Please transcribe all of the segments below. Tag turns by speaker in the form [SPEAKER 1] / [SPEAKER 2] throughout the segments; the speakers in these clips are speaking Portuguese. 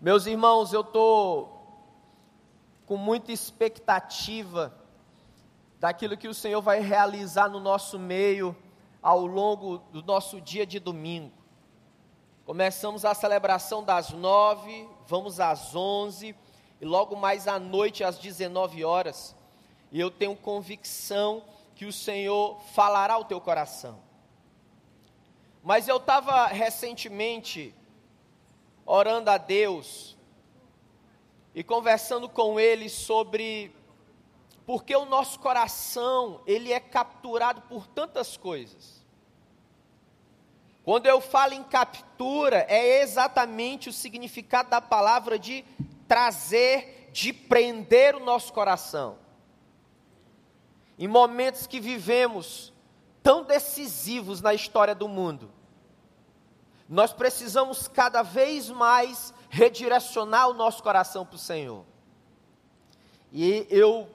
[SPEAKER 1] Meus irmãos, eu estou com muita expectativa daquilo que o Senhor vai realizar no nosso meio ao longo do nosso dia de domingo. Começamos a celebração das nove, vamos às onze e logo mais à noite às dezenove horas. E eu tenho convicção que o Senhor falará ao teu coração. Mas eu estava recentemente orando a Deus e conversando com Ele sobre porque o nosso coração ele é capturado por tantas coisas. Quando eu falo em captura, é exatamente o significado da palavra de trazer, de prender o nosso coração. Em momentos que vivemos tão decisivos na história do mundo, nós precisamos cada vez mais redirecionar o nosso coração para o Senhor. E eu,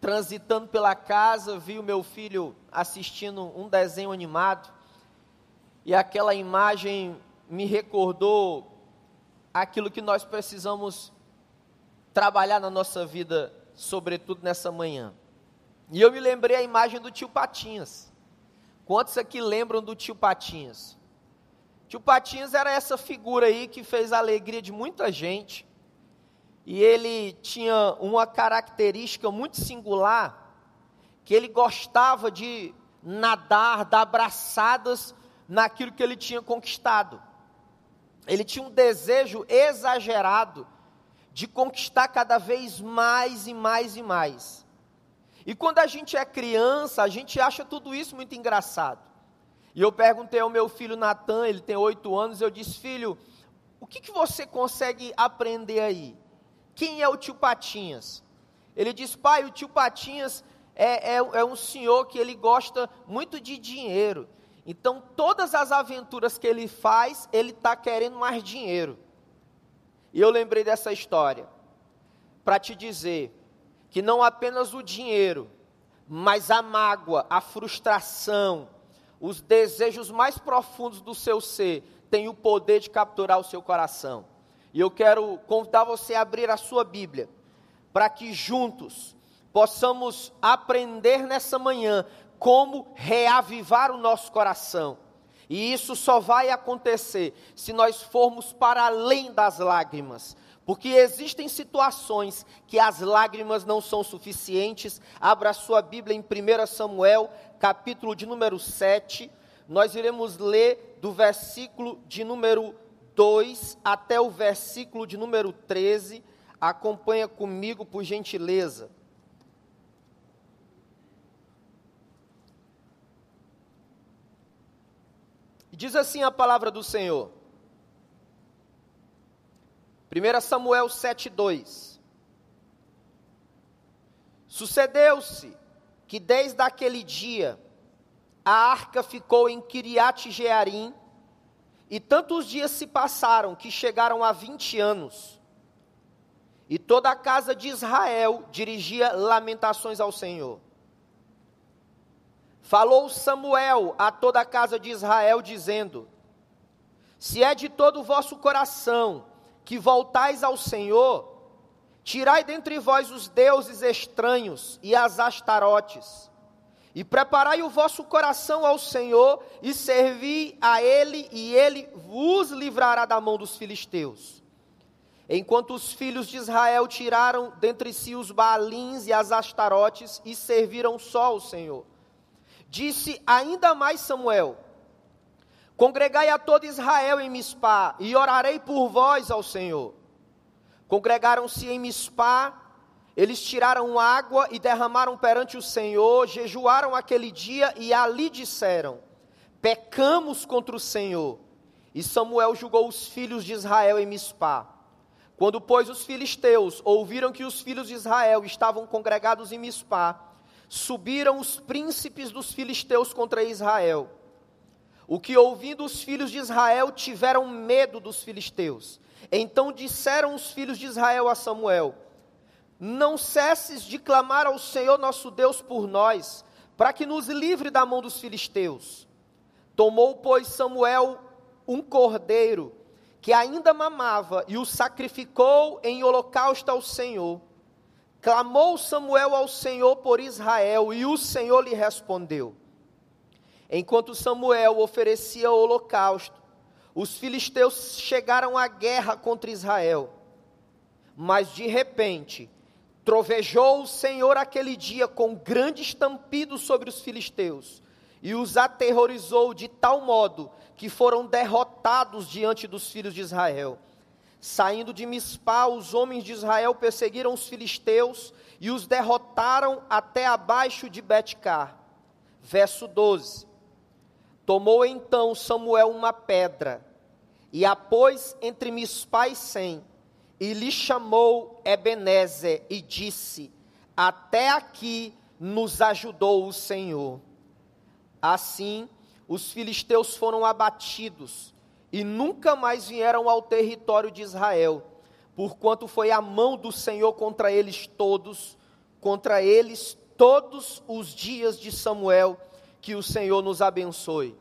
[SPEAKER 1] transitando pela casa, vi o meu filho assistindo um desenho animado e aquela imagem me recordou aquilo que nós precisamos trabalhar na nossa vida, sobretudo nessa manhã. E eu me lembrei a imagem do tio Patinhas. Quantos aqui lembram do tio Patinhas? Tio Patinhas era essa figura aí que fez a alegria de muita gente. E ele tinha uma característica muito singular, que ele gostava de nadar, dar abraçadas naquilo que ele tinha conquistado. Ele tinha um desejo exagerado de conquistar cada vez mais e mais e mais. E quando a gente é criança, a gente acha tudo isso muito engraçado. E eu perguntei ao meu filho Natan, ele tem oito anos, eu disse, filho, o que, que você consegue aprender aí? Quem é o tio Patinhas? Ele disse, pai, o tio Patinhas é, é, é um senhor que ele gosta muito de dinheiro. Então, todas as aventuras que ele faz, ele está querendo mais dinheiro. E eu lembrei dessa história para te dizer que não apenas o dinheiro, mas a mágoa, a frustração, os desejos mais profundos do seu ser têm o poder de capturar o seu coração. E eu quero convidar você a abrir a sua Bíblia, para que juntos possamos aprender nessa manhã como reavivar o nosso coração. E isso só vai acontecer se nós formos para além das lágrimas. Porque existem situações que as lágrimas não são suficientes. Abra sua Bíblia em 1 Samuel, capítulo de número 7. Nós iremos ler do versículo de número 2 até o versículo de número 13. Acompanha comigo, por gentileza. Diz assim a palavra do Senhor. 1 Samuel 7,2 Sucedeu-se que desde aquele dia a arca ficou em Kiriat Jearim, e tantos dias se passaram que chegaram a vinte anos. E toda a casa de Israel dirigia lamentações ao Senhor. Falou Samuel a toda a casa de Israel, dizendo: Se é de todo o vosso coração que voltais ao Senhor, tirai dentre vós os deuses estranhos e as astarotes, e preparai o vosso coração ao Senhor, e servi a Ele, e Ele vos livrará da mão dos filisteus. Enquanto os filhos de Israel tiraram dentre si os baalins e as astarotes, e serviram só ao Senhor. Disse ainda mais Samuel: Congregai a todo Israel em Mispá, e orarei por vós ao Senhor. Congregaram-se em Mispá, eles tiraram água e derramaram perante o Senhor, jejuaram aquele dia e ali disseram: Pecamos contra o Senhor. E Samuel julgou os filhos de Israel em Mispá. Quando, pois, os filisteus ouviram que os filhos de Israel estavam congregados em Mispá, subiram os príncipes dos filisteus contra Israel. O que ouvindo os filhos de Israel tiveram medo dos filisteus. Então disseram os filhos de Israel a Samuel: Não cesses de clamar ao Senhor nosso Deus por nós, para que nos livre da mão dos filisteus. Tomou, pois, Samuel um cordeiro, que ainda mamava e o sacrificou em holocausto ao Senhor. Clamou Samuel ao Senhor por Israel e o Senhor lhe respondeu. Enquanto Samuel oferecia o holocausto, os filisteus chegaram à guerra contra Israel. Mas de repente, trovejou o Senhor aquele dia com grande estampido sobre os filisteus e os aterrorizou de tal modo que foram derrotados diante dos filhos de Israel. Saindo de Mispá, os homens de Israel perseguiram os filisteus e os derrotaram até abaixo de Betcar. Verso 12. Tomou então Samuel uma pedra e a pôs entre Mispá e Sem, e lhe chamou Ebenezer e disse: Até aqui nos ajudou o Senhor. Assim, os filisteus foram abatidos e nunca mais vieram ao território de Israel, porquanto foi a mão do Senhor contra eles todos, contra eles todos os dias de Samuel, que o Senhor nos abençoe.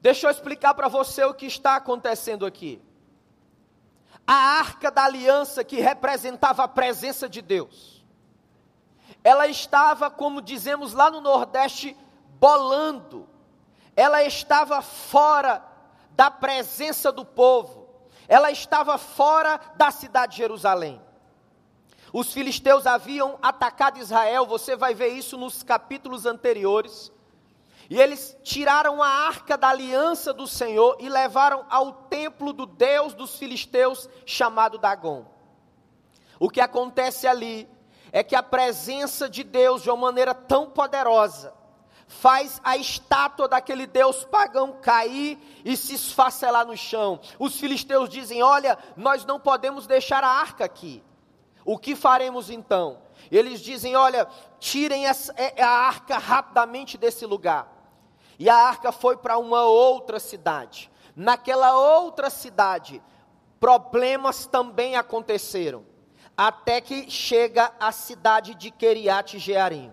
[SPEAKER 1] Deixa eu explicar para você o que está acontecendo aqui. A arca da aliança que representava a presença de Deus, ela estava, como dizemos lá no Nordeste, bolando, ela estava fora da presença do povo, ela estava fora da cidade de Jerusalém. Os filisteus haviam atacado Israel, você vai ver isso nos capítulos anteriores. E eles tiraram a arca da aliança do Senhor e levaram ao templo do Deus dos filisteus, chamado Dagon. O que acontece ali é que a presença de Deus, de uma maneira tão poderosa, faz a estátua daquele Deus pagão cair e se esfacelar no chão. Os filisteus dizem: Olha, nós não podemos deixar a arca aqui. O que faremos então? Eles dizem: Olha, tirem essa, é, a arca rapidamente desse lugar. E a arca foi para uma outra cidade. Naquela outra cidade, problemas também aconteceram, até que chega a cidade de Keriat Jearim.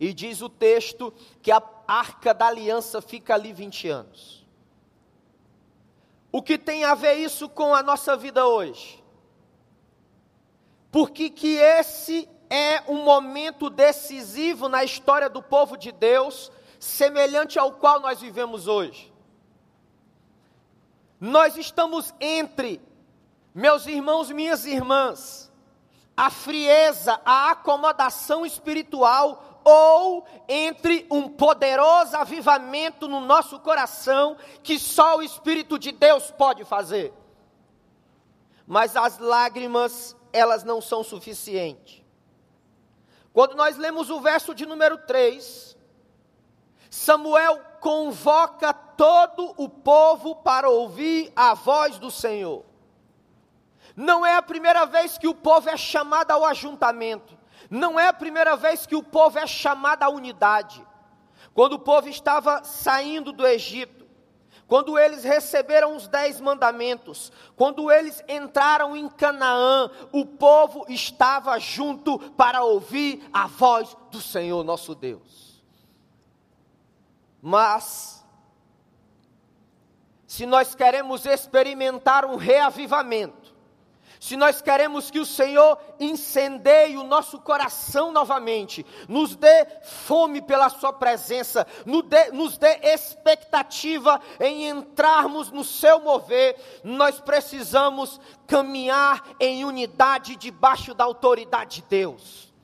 [SPEAKER 1] E diz o texto que a arca da aliança fica ali 20 anos. O que tem a ver isso com a nossa vida hoje? Porque que esse é um momento decisivo na história do povo de Deus, semelhante ao qual nós vivemos hoje. Nós estamos entre, meus irmãos, minhas irmãs, a frieza, a acomodação espiritual ou entre um poderoso avivamento no nosso coração que só o Espírito de Deus pode fazer. Mas as lágrimas, elas não são suficientes. Quando nós lemos o verso de número 3, Samuel convoca todo o povo para ouvir a voz do Senhor. Não é a primeira vez que o povo é chamado ao ajuntamento. Não é a primeira vez que o povo é chamado à unidade. Quando o povo estava saindo do Egito, quando eles receberam os dez mandamentos, quando eles entraram em Canaã, o povo estava junto para ouvir a voz do Senhor nosso Deus. Mas, se nós queremos experimentar um reavivamento, se nós queremos que o Senhor incendeie o nosso coração novamente, nos dê fome pela Sua presença, nos dê, nos dê expectativa em entrarmos no Seu mover, nós precisamos caminhar em unidade debaixo da autoridade de Deus.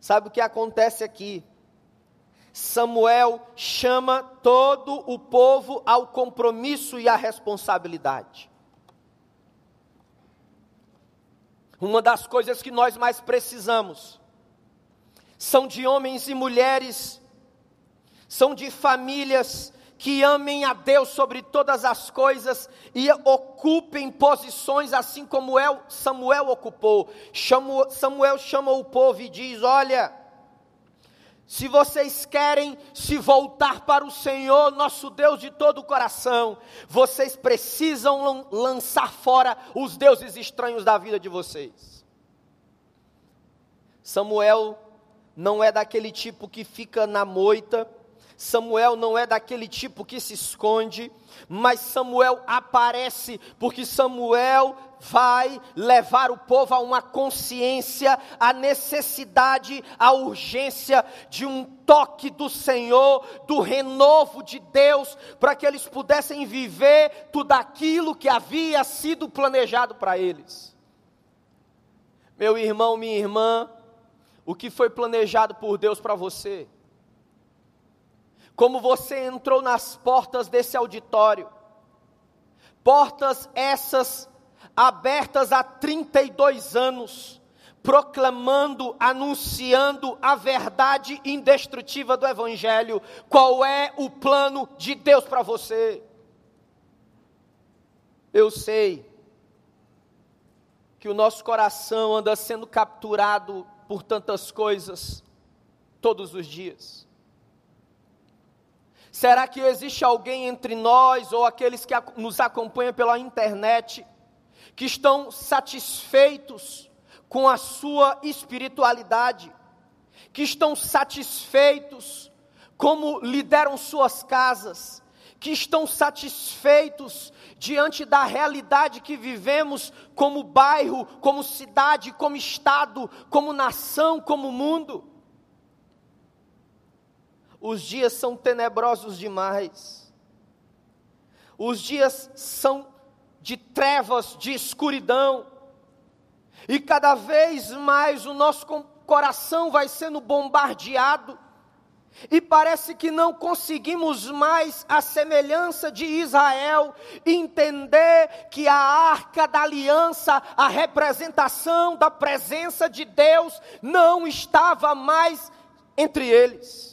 [SPEAKER 1] Sabe o que acontece aqui? Samuel chama todo o povo ao compromisso e à responsabilidade. Uma das coisas que nós mais precisamos são de homens e mulheres, são de famílias que amem a Deus sobre todas as coisas e ocupem posições assim como Samuel ocupou. Samuel chama o povo e diz: Olha, se vocês querem se voltar para o Senhor, nosso Deus, de todo o coração, vocês precisam lançar fora os deuses estranhos da vida de vocês. Samuel não é daquele tipo que fica na moita. Samuel não é daquele tipo que se esconde, mas Samuel aparece, porque Samuel vai levar o povo a uma consciência, a necessidade, a urgência de um toque do Senhor, do renovo de Deus, para que eles pudessem viver tudo aquilo que havia sido planejado para eles. Meu irmão, minha irmã, o que foi planejado por Deus para você? Como você entrou nas portas desse auditório. Portas essas abertas há 32 anos, proclamando, anunciando a verdade indestrutível do Evangelho. Qual é o plano de Deus para você? Eu sei que o nosso coração anda sendo capturado por tantas coisas todos os dias. Será que existe alguém entre nós ou aqueles que nos acompanham pela internet que estão satisfeitos com a sua espiritualidade, que estão satisfeitos como lideram suas casas, que estão satisfeitos diante da realidade que vivemos como bairro, como cidade, como estado, como nação, como mundo? Os dias são tenebrosos demais. Os dias são de trevas, de escuridão. E cada vez mais o nosso coração vai sendo bombardeado. E parece que não conseguimos mais, a semelhança de Israel, entender que a arca da aliança, a representação da presença de Deus, não estava mais entre eles.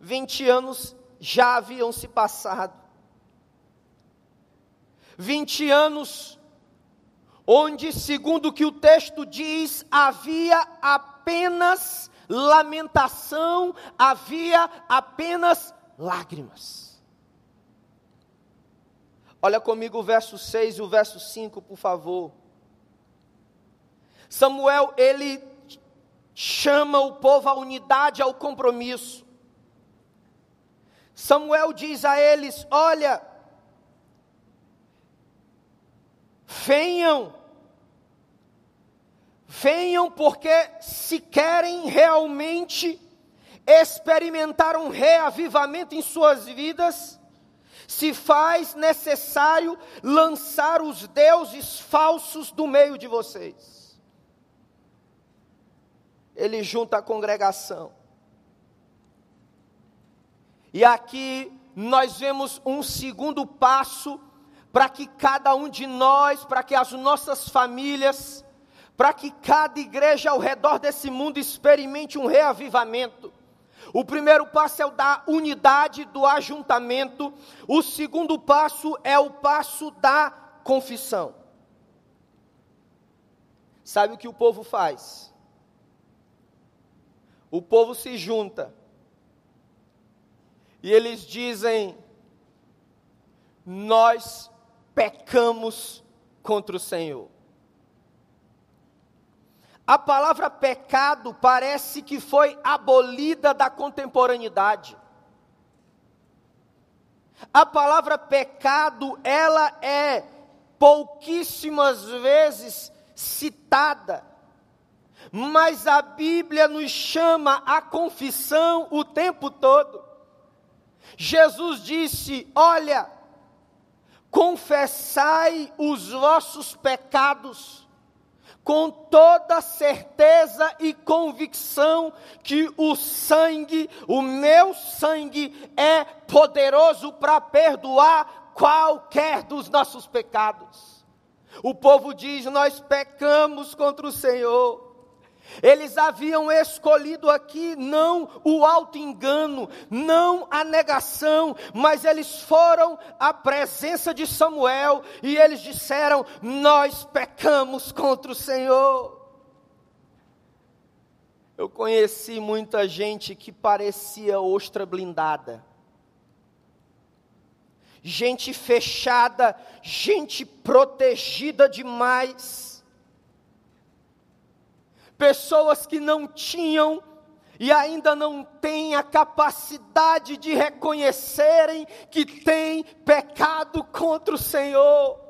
[SPEAKER 1] 20 anos já haviam se passado. 20 anos onde, segundo o que o texto diz, havia apenas lamentação, havia apenas lágrimas. Olha comigo o verso 6 e o verso 5, por favor. Samuel, ele chama o povo à unidade, ao compromisso. Samuel diz a eles: Olha, venham, venham, porque se querem realmente experimentar um reavivamento em suas vidas, se faz necessário lançar os deuses falsos do meio de vocês. Ele junta a congregação. E aqui nós vemos um segundo passo para que cada um de nós, para que as nossas famílias, para que cada igreja ao redor desse mundo experimente um reavivamento. O primeiro passo é o da unidade, do ajuntamento. O segundo passo é o passo da confissão. Sabe o que o povo faz? O povo se junta e eles dizem: Nós pecamos contra o Senhor. A palavra pecado parece que foi abolida da contemporaneidade. A palavra pecado, ela é pouquíssimas vezes citada, mas a Bíblia nos chama a confissão o tempo todo. Jesus disse: Olha, confessai os vossos pecados, com toda certeza e convicção que o sangue, o meu sangue, é poderoso para perdoar qualquer dos nossos pecados. O povo diz: Nós pecamos contra o Senhor. Eles haviam escolhido aqui não o auto-engano, não a negação, mas eles foram à presença de Samuel e eles disseram: Nós pecamos contra o Senhor. Eu conheci muita gente que parecia ostra blindada, gente fechada, gente protegida demais pessoas que não tinham e ainda não têm a capacidade de reconhecerem que têm pecado contra o Senhor.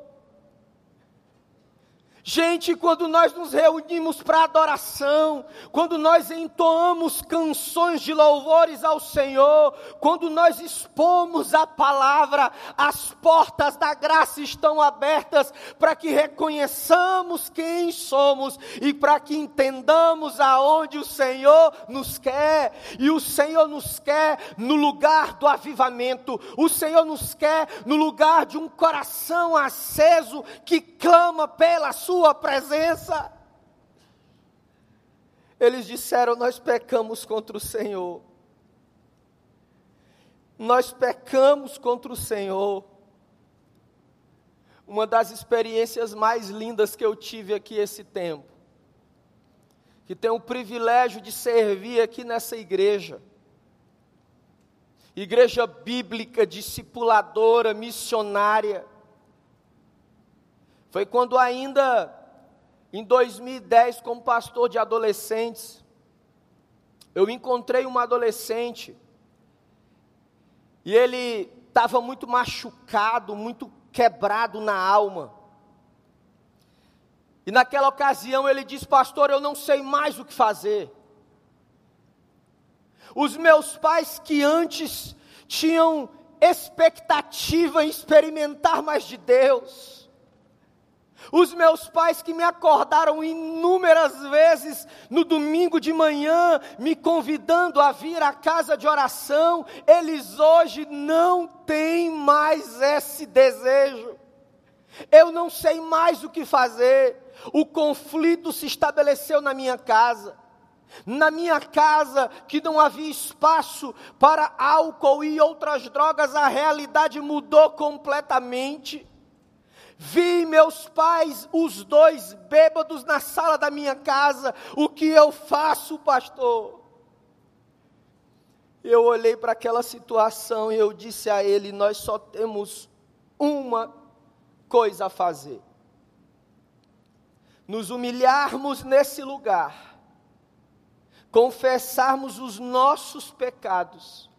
[SPEAKER 1] Gente, quando nós nos reunimos para adoração, quando nós entoamos canções de louvores ao Senhor, quando nós expomos a palavra, as portas da graça estão abertas para que reconheçamos quem somos e para que entendamos aonde o Senhor nos quer. E o Senhor nos quer no lugar do avivamento, o Senhor nos quer no lugar de um coração aceso que clama pela sua sua presença. Eles disseram: Nós pecamos contra o Senhor. Nós pecamos contra o Senhor. Uma das experiências mais lindas que eu tive aqui esse tempo, que tenho o privilégio de servir aqui nessa igreja, igreja bíblica, discipuladora, missionária, foi quando ainda em 2010, como pastor de adolescentes, eu encontrei um adolescente e ele estava muito machucado, muito quebrado na alma. E naquela ocasião ele disse: Pastor, eu não sei mais o que fazer. Os meus pais que antes tinham expectativa em experimentar mais de Deus, os meus pais que me acordaram inúmeras vezes no domingo de manhã, me convidando a vir à casa de oração, eles hoje não têm mais esse desejo. Eu não sei mais o que fazer. O conflito se estabeleceu na minha casa. Na minha casa, que não havia espaço para álcool e outras drogas, a realidade mudou completamente. Vi meus pais, os dois bêbados na sala da minha casa. O que eu faço, pastor? Eu olhei para aquela situação e eu disse a ele: Nós só temos uma coisa a fazer. Nos humilharmos nesse lugar, confessarmos os nossos pecados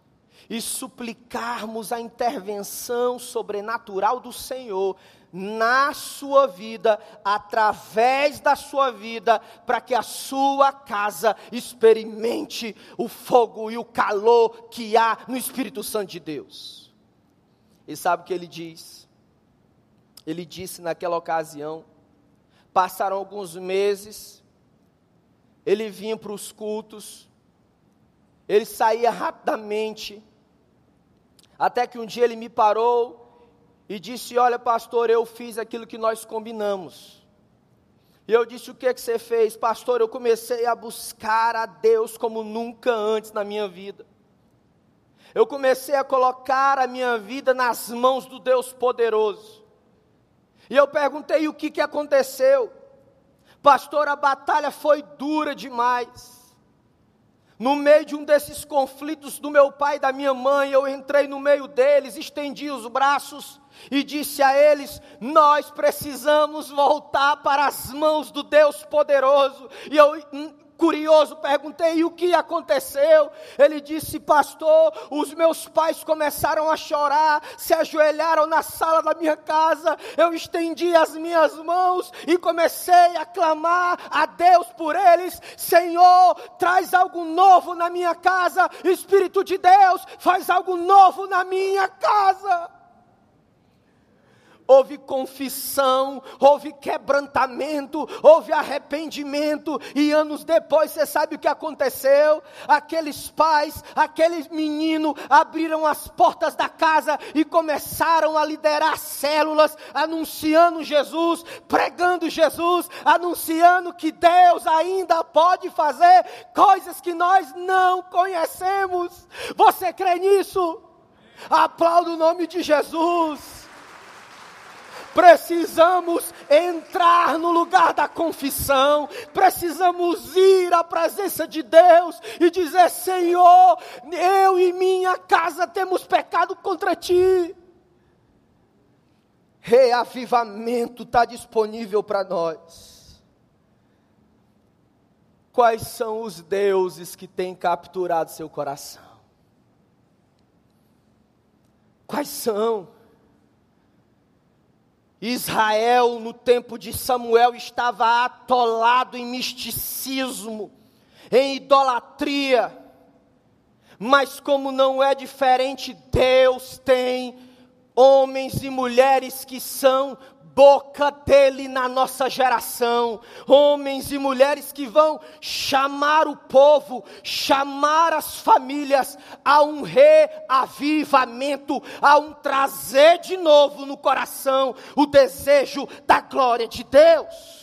[SPEAKER 1] e suplicarmos a intervenção sobrenatural do Senhor na sua vida, através da sua vida, para que a sua casa experimente o fogo e o calor que há no Espírito Santo de Deus. E sabe o que ele diz? Ele disse naquela ocasião, passaram alguns meses, ele vinha para os cultos, ele saía rapidamente, até que um dia ele me parou e disse: Olha, pastor, eu fiz aquilo que nós combinamos. E eu disse: O que, que você fez? Pastor, eu comecei a buscar a Deus como nunca antes na minha vida. Eu comecei a colocar a minha vida nas mãos do Deus poderoso. E eu perguntei: O que, que aconteceu? Pastor, a batalha foi dura demais. No meio de um desses conflitos do meu pai e da minha mãe, eu entrei no meio deles, estendi os braços e disse a eles: Nós precisamos voltar para as mãos do Deus poderoso. E eu, hum, curioso, perguntei: o que aconteceu? Ele disse: Pastor, os meus pais começaram a chorar, se ajoelharam na sala da minha casa. Eu estendi as minhas mãos e comecei a clamar a Deus por eles: Senhor, traz algo novo na minha casa. Espírito de Deus, faz algo novo na minha casa houve confissão, houve quebrantamento, houve arrependimento, e anos depois você sabe o que aconteceu? Aqueles pais, aqueles meninos abriram as portas da casa e começaram a liderar células, anunciando Jesus, pregando Jesus, anunciando que Deus ainda pode fazer coisas que nós não conhecemos. Você crê nisso? Aplauda o nome de Jesus. Precisamos entrar no lugar da confissão, precisamos ir à presença de Deus e dizer: Senhor, eu e minha casa temos pecado contra ti. Reavivamento está disponível para nós. Quais são os deuses que têm capturado seu coração? Quais são? Israel, no tempo de Samuel, estava atolado em misticismo, em idolatria. Mas, como não é diferente, Deus tem homens e mulheres que são boca dele na nossa geração. Homens e mulheres que vão chamar o povo, chamar as famílias a um reavivamento, a um trazer de novo no coração o desejo da glória de Deus.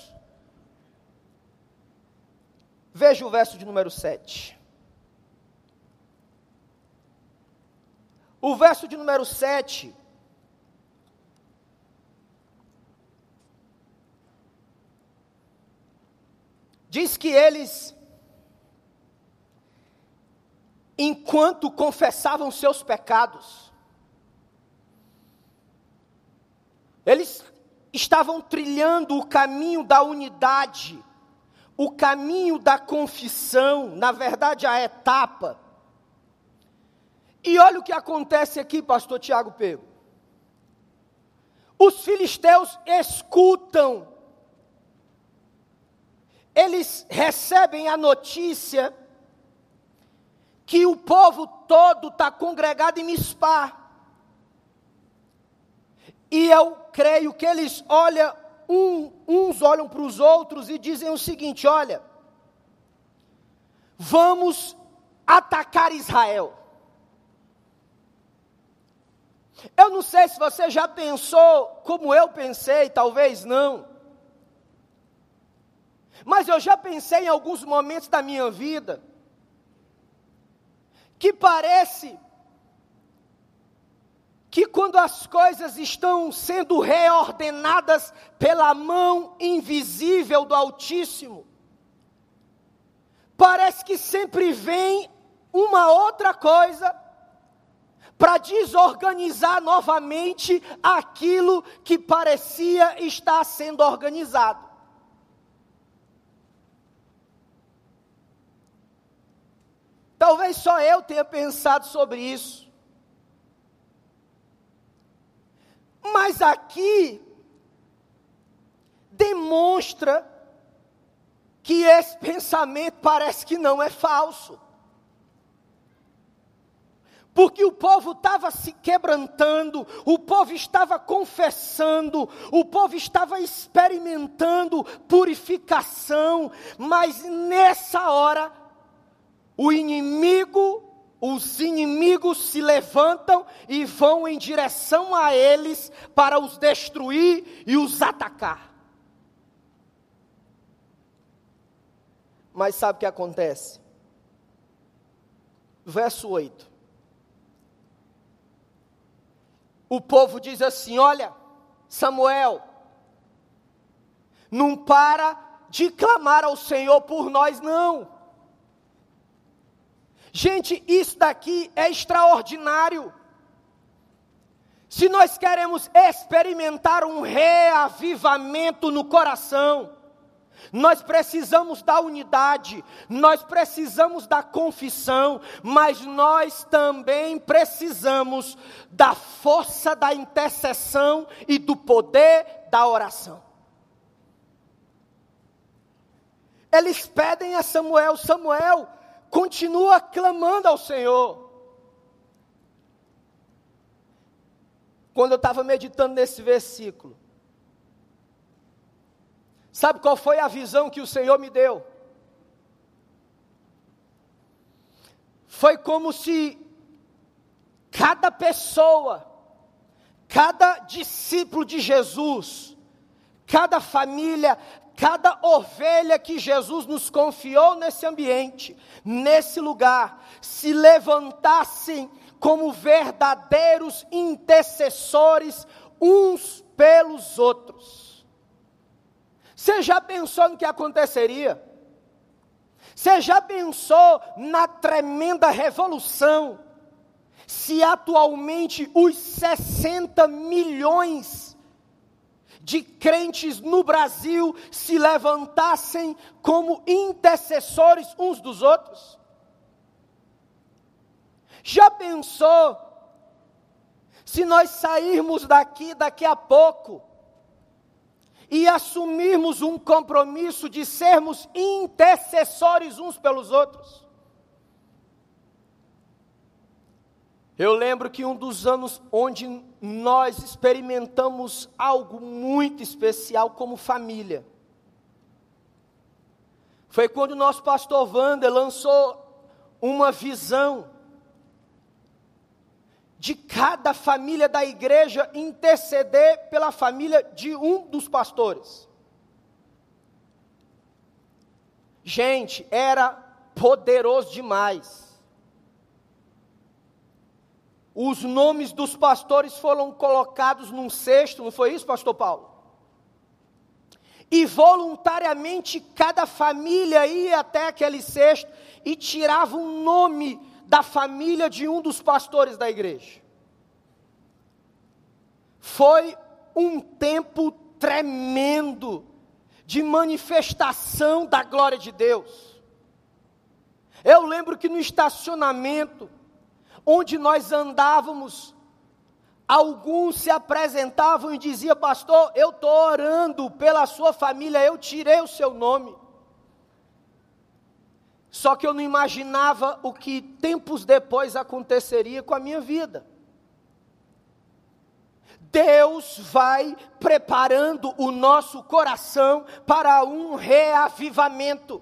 [SPEAKER 1] Veja o verso de número 7. O verso de número 7 Diz que eles, enquanto confessavam seus pecados, eles estavam trilhando o caminho da unidade, o caminho da confissão, na verdade, a etapa. E olha o que acontece aqui, pastor Tiago Pego. Os filisteus escutam eles recebem a notícia que o povo todo está congregado em Mispá. E eu creio que eles olham, um, uns olham para os outros e dizem o seguinte: olha, vamos atacar Israel. Eu não sei se você já pensou como eu pensei, talvez não. Mas eu já pensei em alguns momentos da minha vida que parece que quando as coisas estão sendo reordenadas pela mão invisível do Altíssimo, parece que sempre vem uma outra coisa para desorganizar novamente aquilo que parecia estar sendo organizado. Talvez só eu tenha pensado sobre isso. Mas aqui demonstra que esse pensamento parece que não é falso. Porque o povo estava se quebrantando, o povo estava confessando, o povo estava experimentando purificação, mas nessa hora o inimigo, os inimigos se levantam e vão em direção a eles para os destruir e os atacar. Mas sabe o que acontece? Verso 8. O povo diz assim: Olha, Samuel, não para de clamar ao Senhor por nós, não. Gente, isso daqui é extraordinário. Se nós queremos experimentar um reavivamento no coração, nós precisamos da unidade, nós precisamos da confissão, mas nós também precisamos da força da intercessão e do poder da oração. Eles pedem a Samuel: Samuel, continua clamando ao Senhor. Quando eu estava meditando nesse versículo, sabe qual foi a visão que o Senhor me deu? Foi como se cada pessoa, cada discípulo de Jesus, cada família, cada ovelha que Jesus nos confiou nesse ambiente, nesse lugar, se levantassem como verdadeiros intercessores uns pelos outros. Você já pensou no que aconteceria? Você já pensou na tremenda revolução? Se atualmente os 60 milhões de crentes no Brasil se levantassem como intercessores uns dos outros? Já pensou se nós sairmos daqui daqui a pouco e assumirmos um compromisso de sermos intercessores uns pelos outros? Eu lembro que um dos anos onde nós experimentamos algo muito especial como família foi quando o nosso pastor Wander lançou uma visão de cada família da igreja interceder pela família de um dos pastores. Gente, era poderoso demais os nomes dos pastores foram colocados num cesto, não foi isso, pastor Paulo? E voluntariamente cada família ia até aquele cesto e tirava um nome da família de um dos pastores da igreja. Foi um tempo tremendo de manifestação da glória de Deus. Eu lembro que no estacionamento, onde nós andávamos, alguns se apresentavam e diziam: Pastor, eu estou orando pela sua família, eu tirei o seu nome. Só que eu não imaginava o que tempos depois aconteceria com a minha vida. Deus vai preparando o nosso coração para um reavivamento.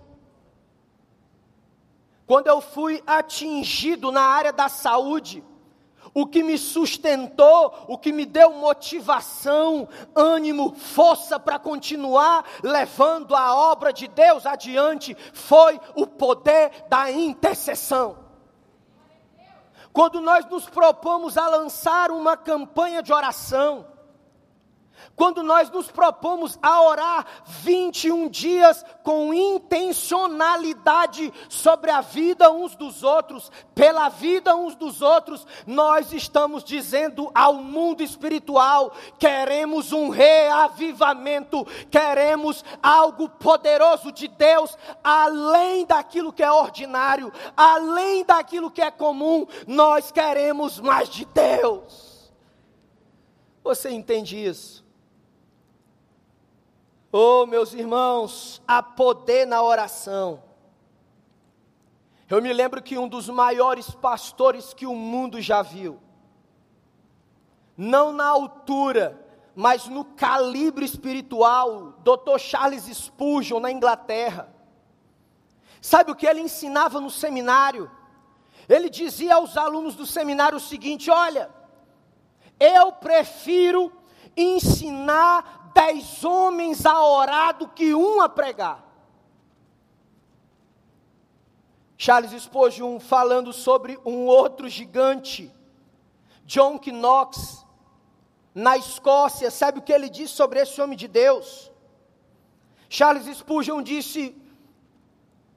[SPEAKER 1] Quando eu fui atingido na área da saúde, o que me sustentou, o que me deu motivação, ânimo, força para continuar levando a obra de Deus adiante, foi o poder da intercessão. Quando nós nos propomos a lançar uma campanha de oração, quando nós nos propomos a orar 21 dias com intencionalidade sobre a vida uns dos outros, pela vida uns dos outros, nós estamos dizendo ao mundo espiritual: queremos um reavivamento, queremos algo poderoso de Deus, além daquilo que é ordinário, além daquilo que é comum, nós queremos mais de Deus. Você entende isso? Oh, meus irmãos, há poder na oração. Eu me lembro que um dos maiores pastores que o mundo já viu, não na altura, mas no calibre espiritual, Dr. Charles Spurgeon, na Inglaterra. Sabe o que ele ensinava no seminário? Ele dizia aos alunos do seminário o seguinte: olha, eu prefiro ensinar dez homens a orar do que um a pregar. Charles Spurgeon falando sobre um outro gigante, John Knox, na Escócia, sabe o que ele disse sobre esse homem de Deus? Charles Spurgeon disse: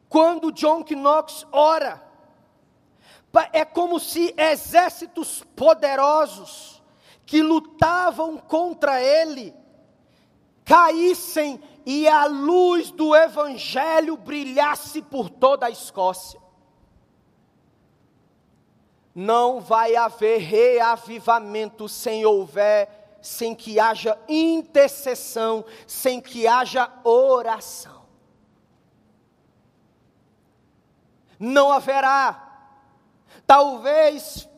[SPEAKER 1] quando John Knox ora, é como se exércitos poderosos que lutavam contra ele caíssem e a luz do Evangelho brilhasse por toda a Escócia. Não vai haver reavivamento sem houver, sem que haja intercessão, sem que haja oração. Não haverá. Talvez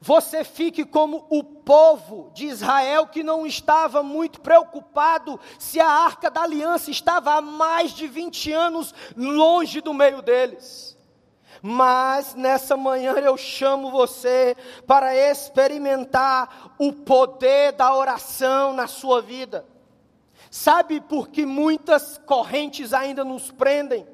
[SPEAKER 1] você fique como o povo de Israel que não estava muito preocupado se a arca da aliança estava há mais de 20 anos longe do meio deles. Mas nessa manhã eu chamo você para experimentar o poder da oração na sua vida. Sabe por que muitas correntes ainda nos prendem?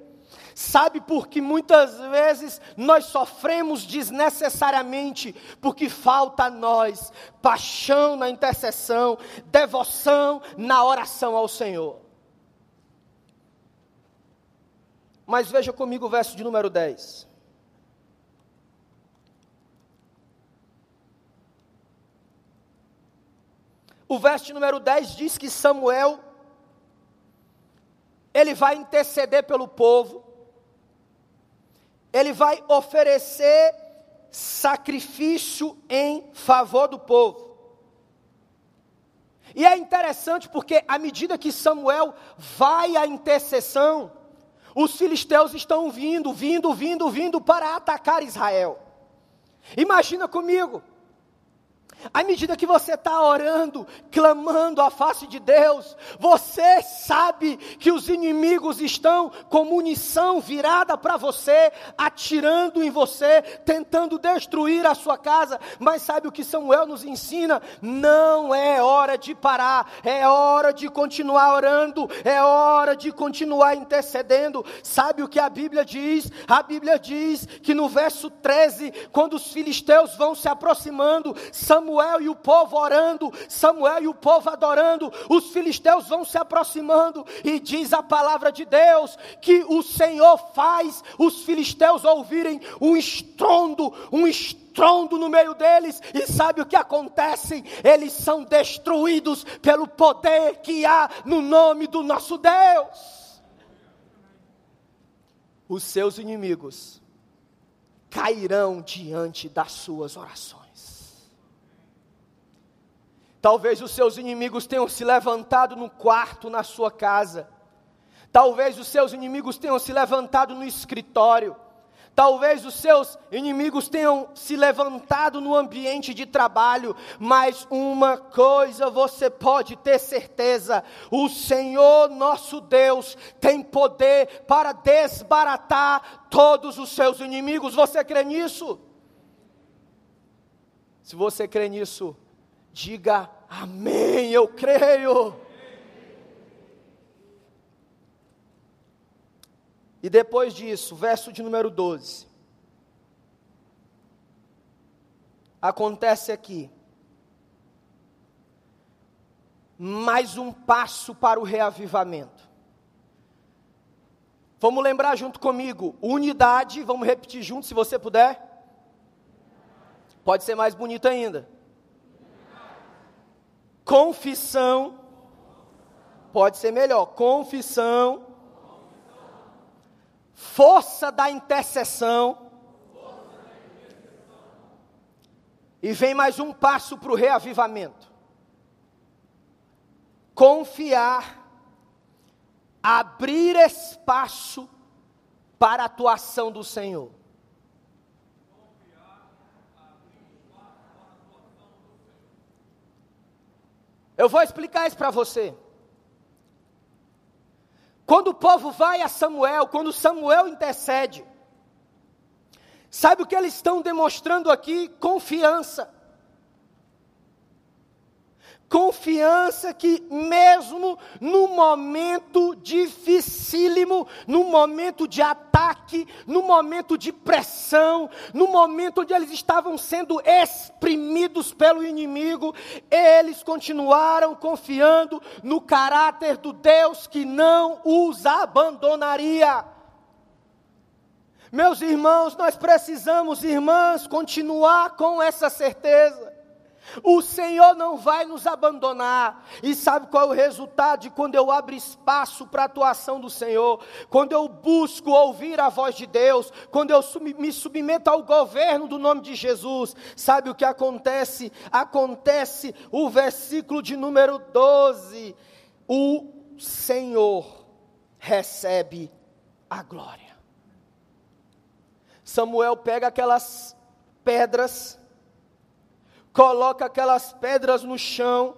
[SPEAKER 1] Sabe por que muitas vezes nós sofremos desnecessariamente? Porque falta a nós paixão na intercessão, devoção na oração ao Senhor. Mas veja comigo o verso de número 10. O verso número 10 diz que Samuel ele vai interceder pelo povo, ele vai oferecer sacrifício em favor do povo. E é interessante porque, à medida que Samuel vai à intercessão, os filisteus estão vindo, vindo, vindo, vindo para atacar Israel. Imagina comigo, à medida que você está orando, clamando a face de Deus, você sabe que os inimigos estão com munição virada para você, atirando em você, tentando destruir a sua casa. Mas sabe o que Samuel nos ensina? Não é hora de parar, é hora de continuar orando, é hora de continuar intercedendo. Sabe o que a Bíblia diz? A Bíblia diz que no verso 13, quando os filisteus vão se aproximando, Samuel Samuel e o povo orando, Samuel e o povo adorando, os filisteus vão se aproximando, e diz a palavra de Deus que o Senhor faz os filisteus ouvirem um estrondo, um estrondo no meio deles, e sabe o que acontece? Eles são destruídos pelo poder que há no nome do nosso Deus. Os seus inimigos cairão diante das suas orações. Talvez os seus inimigos tenham se levantado no quarto na sua casa. Talvez os seus inimigos tenham se levantado no escritório. Talvez os seus inimigos tenham se levantado no ambiente de trabalho, mas uma coisa você pode ter certeza: o Senhor nosso Deus tem poder para desbaratar todos os seus inimigos. Você crê nisso? Se você crê nisso, Diga amém, eu creio. E depois disso, verso de número 12. Acontece aqui. Mais um passo para o reavivamento. Vamos lembrar junto comigo, unidade, vamos repetir junto se você puder. Pode ser mais bonito ainda confissão, pode ser melhor, confissão, força da intercessão, e vem mais um passo para o reavivamento. Confiar, abrir espaço para a atuação do Senhor. Eu vou explicar isso para você. Quando o povo vai a Samuel, quando Samuel intercede, sabe o que eles estão demonstrando aqui? Confiança confiança que, mesmo no momento dificílimo, no momento de ataque, no momento de pressão, no momento onde eles estavam sendo exprimidos pelo inimigo, eles continuaram confiando no caráter do Deus que não os abandonaria. Meus irmãos, nós precisamos, irmãs, continuar com essa certeza. O Senhor não vai nos abandonar. E sabe qual é o resultado de quando eu abro espaço para a atuação do Senhor? Quando eu busco ouvir a voz de Deus, quando eu me submeto ao governo do nome de Jesus. Sabe o que acontece? Acontece o versículo de número 12. O Senhor recebe a glória. Samuel pega aquelas pedras coloca aquelas pedras no chão.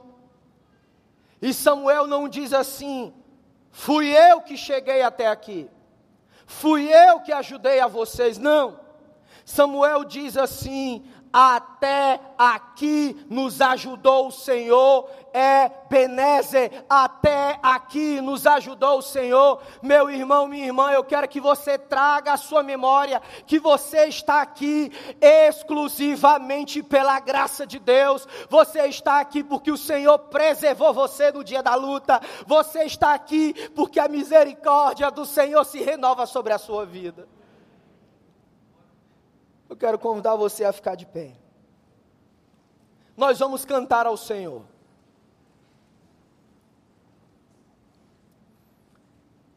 [SPEAKER 1] E Samuel não diz assim: fui eu que cheguei até aqui, fui eu que ajudei a vocês. Não. Samuel diz assim: até aqui nos ajudou o Senhor, é Benezer, até aqui nos ajudou o Senhor. Meu irmão, minha irmã, eu quero que você traga a sua memória que você está aqui exclusivamente pela graça de Deus. Você está aqui porque o Senhor preservou você no dia da luta. Você está aqui porque a misericórdia do Senhor se renova sobre a sua vida eu quero convidar você a ficar de pé. Nós vamos cantar ao Senhor.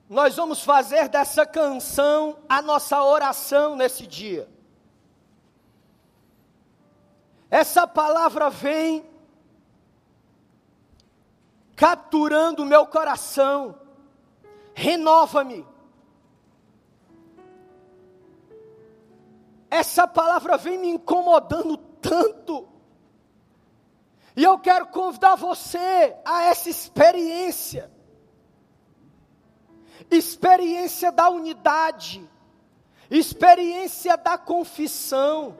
[SPEAKER 1] Nós vamos fazer dessa canção a nossa oração nesse dia. Essa palavra vem capturando o meu coração, renova-me Essa palavra vem me incomodando tanto. E eu quero convidar você a essa experiência experiência da unidade, experiência da confissão.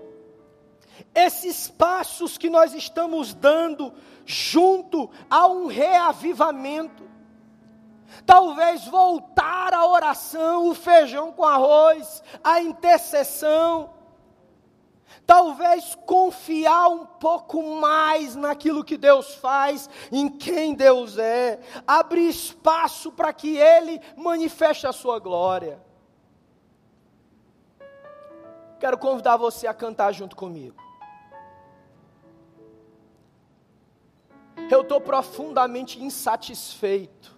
[SPEAKER 1] Esses passos que nós estamos dando junto a um reavivamento. Talvez voltar à oração, o feijão com arroz, a intercessão. Talvez confiar um pouco mais naquilo que Deus faz, em quem Deus é, abrir espaço para que Ele manifeste a sua glória. Quero convidar você a cantar junto comigo. Eu estou profundamente insatisfeito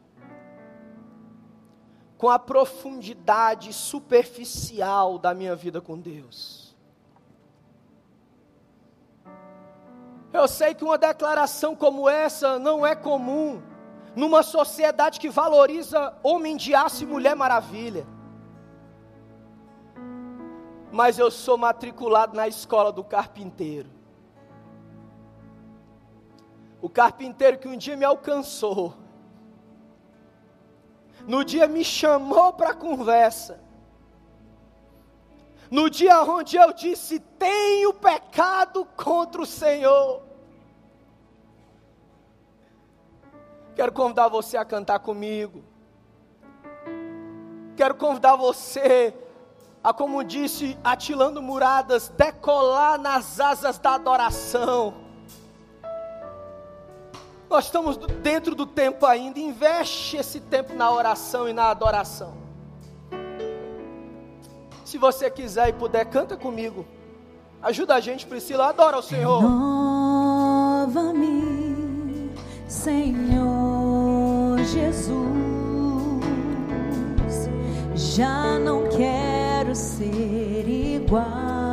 [SPEAKER 1] com a profundidade superficial da minha vida com Deus. Eu sei que uma declaração como essa não é comum numa sociedade que valoriza homem de aço e mulher maravilha. Mas eu sou matriculado na escola do carpinteiro. O carpinteiro que um dia me alcançou, no dia me chamou para conversa, no dia onde eu disse: Tenho pecado contra o Senhor. Quero convidar você a cantar comigo. Quero convidar você a, como disse, atilando muradas, decolar nas asas da adoração. Nós estamos dentro do tempo ainda, investe esse tempo na oração e na adoração. Se você quiser e puder, canta comigo. Ajuda a gente, Priscila. Adora o Senhor.
[SPEAKER 2] Renova-me, Senhor Jesus. Já não quero ser igual.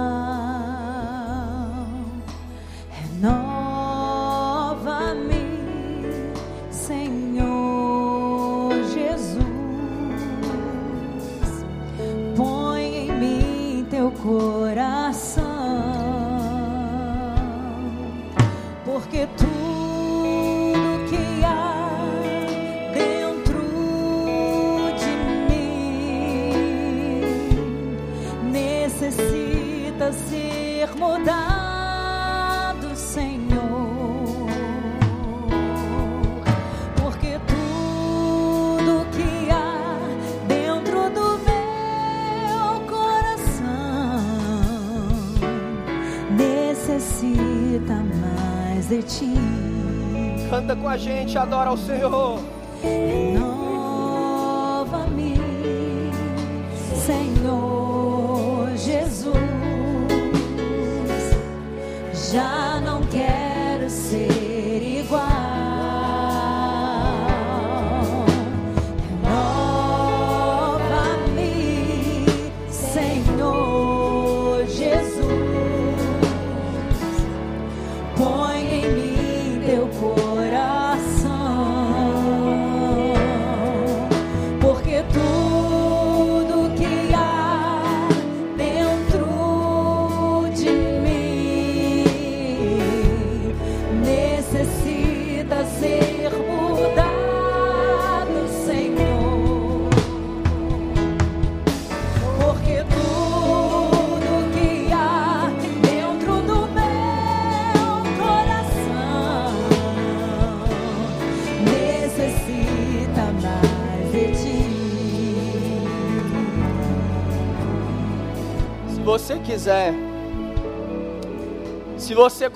[SPEAKER 2] De ti.
[SPEAKER 1] Canta com a gente, adora o Senhor.
[SPEAKER 2] Renova-me, Senhor Jesus. Já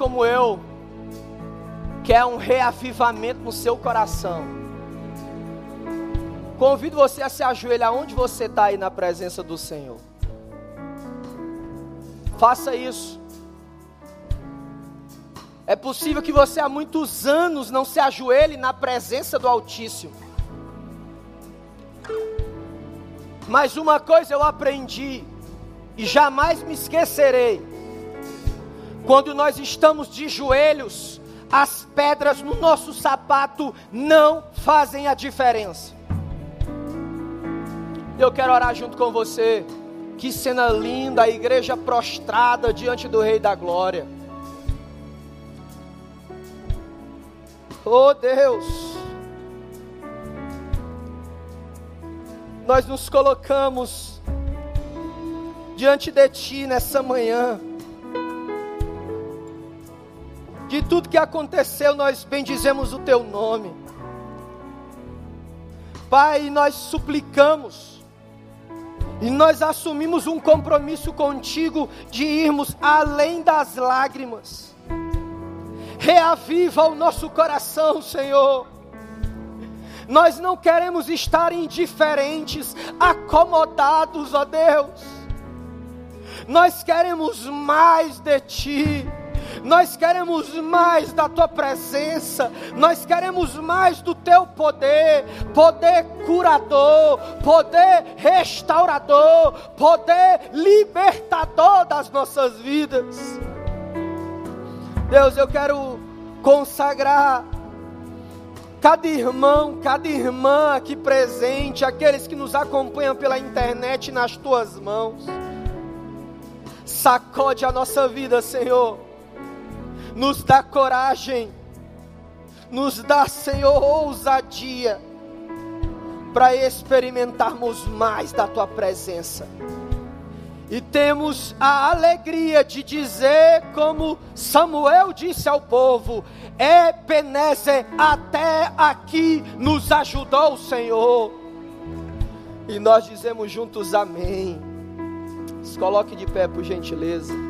[SPEAKER 1] como eu, quer um reavivamento no seu coração, convido você a se ajoelhar onde você está aí na presença do Senhor. Faça isso. É possível que você há muitos anos não se ajoelhe na presença do Altíssimo. Mas uma coisa eu aprendi e jamais me esquecerei. Quando nós estamos de joelhos, as pedras no nosso sapato não fazem a diferença. Eu quero orar junto com você. Que cena linda, a igreja prostrada diante do Rei da Glória. Oh Deus, nós nos colocamos diante de Ti nessa manhã. De tudo que aconteceu, nós bendizemos o Teu nome. Pai, nós suplicamos e nós assumimos um compromisso contigo de irmos além das lágrimas. Reaviva o nosso coração, Senhor. Nós não queremos estar indiferentes, acomodados, ó Deus. Nós queremos mais de Ti. Nós queremos mais da tua presença, nós queremos mais do teu poder, poder curador, poder restaurador, poder libertador das nossas vidas. Deus, eu quero consagrar cada irmão, cada irmã aqui presente, aqueles que nos acompanham pela internet nas tuas mãos. Sacode a nossa vida, Senhor nos dá coragem, nos dá, Senhor, ousadia para experimentarmos mais da tua presença. E temos a alegria de dizer, como Samuel disse ao povo: Ebenezer, até aqui nos ajudou o Senhor. E nós dizemos juntos amém. Se coloque de pé, por gentileza.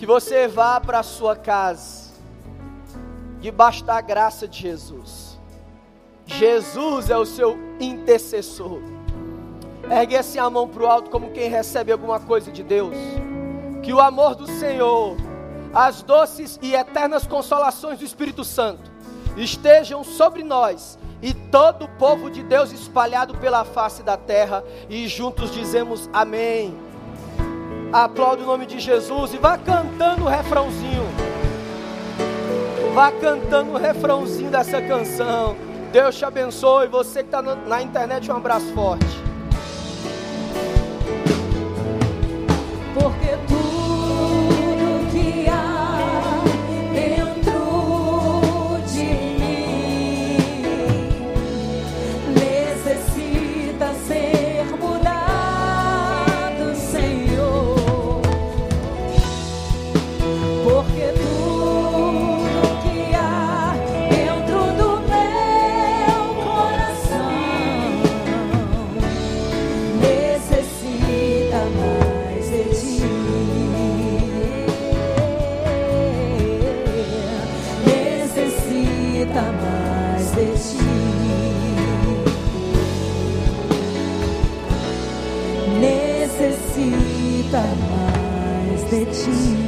[SPEAKER 1] Que você vá para a sua casa, debaixo da graça de Jesus. Jesus é o seu intercessor. Ergue assim a mão para o alto, como quem recebe alguma coisa de Deus. Que o amor do Senhor, as doces e eternas consolações do Espírito Santo estejam sobre nós e todo o povo de Deus espalhado pela face da terra, e juntos dizemos amém. Aplaude o nome de Jesus e vá cantando o refrãozinho. Vá cantando o refrãozinho dessa canção. Deus te abençoe. Você que está na internet, um abraço forte.
[SPEAKER 2] Porque mais de ti.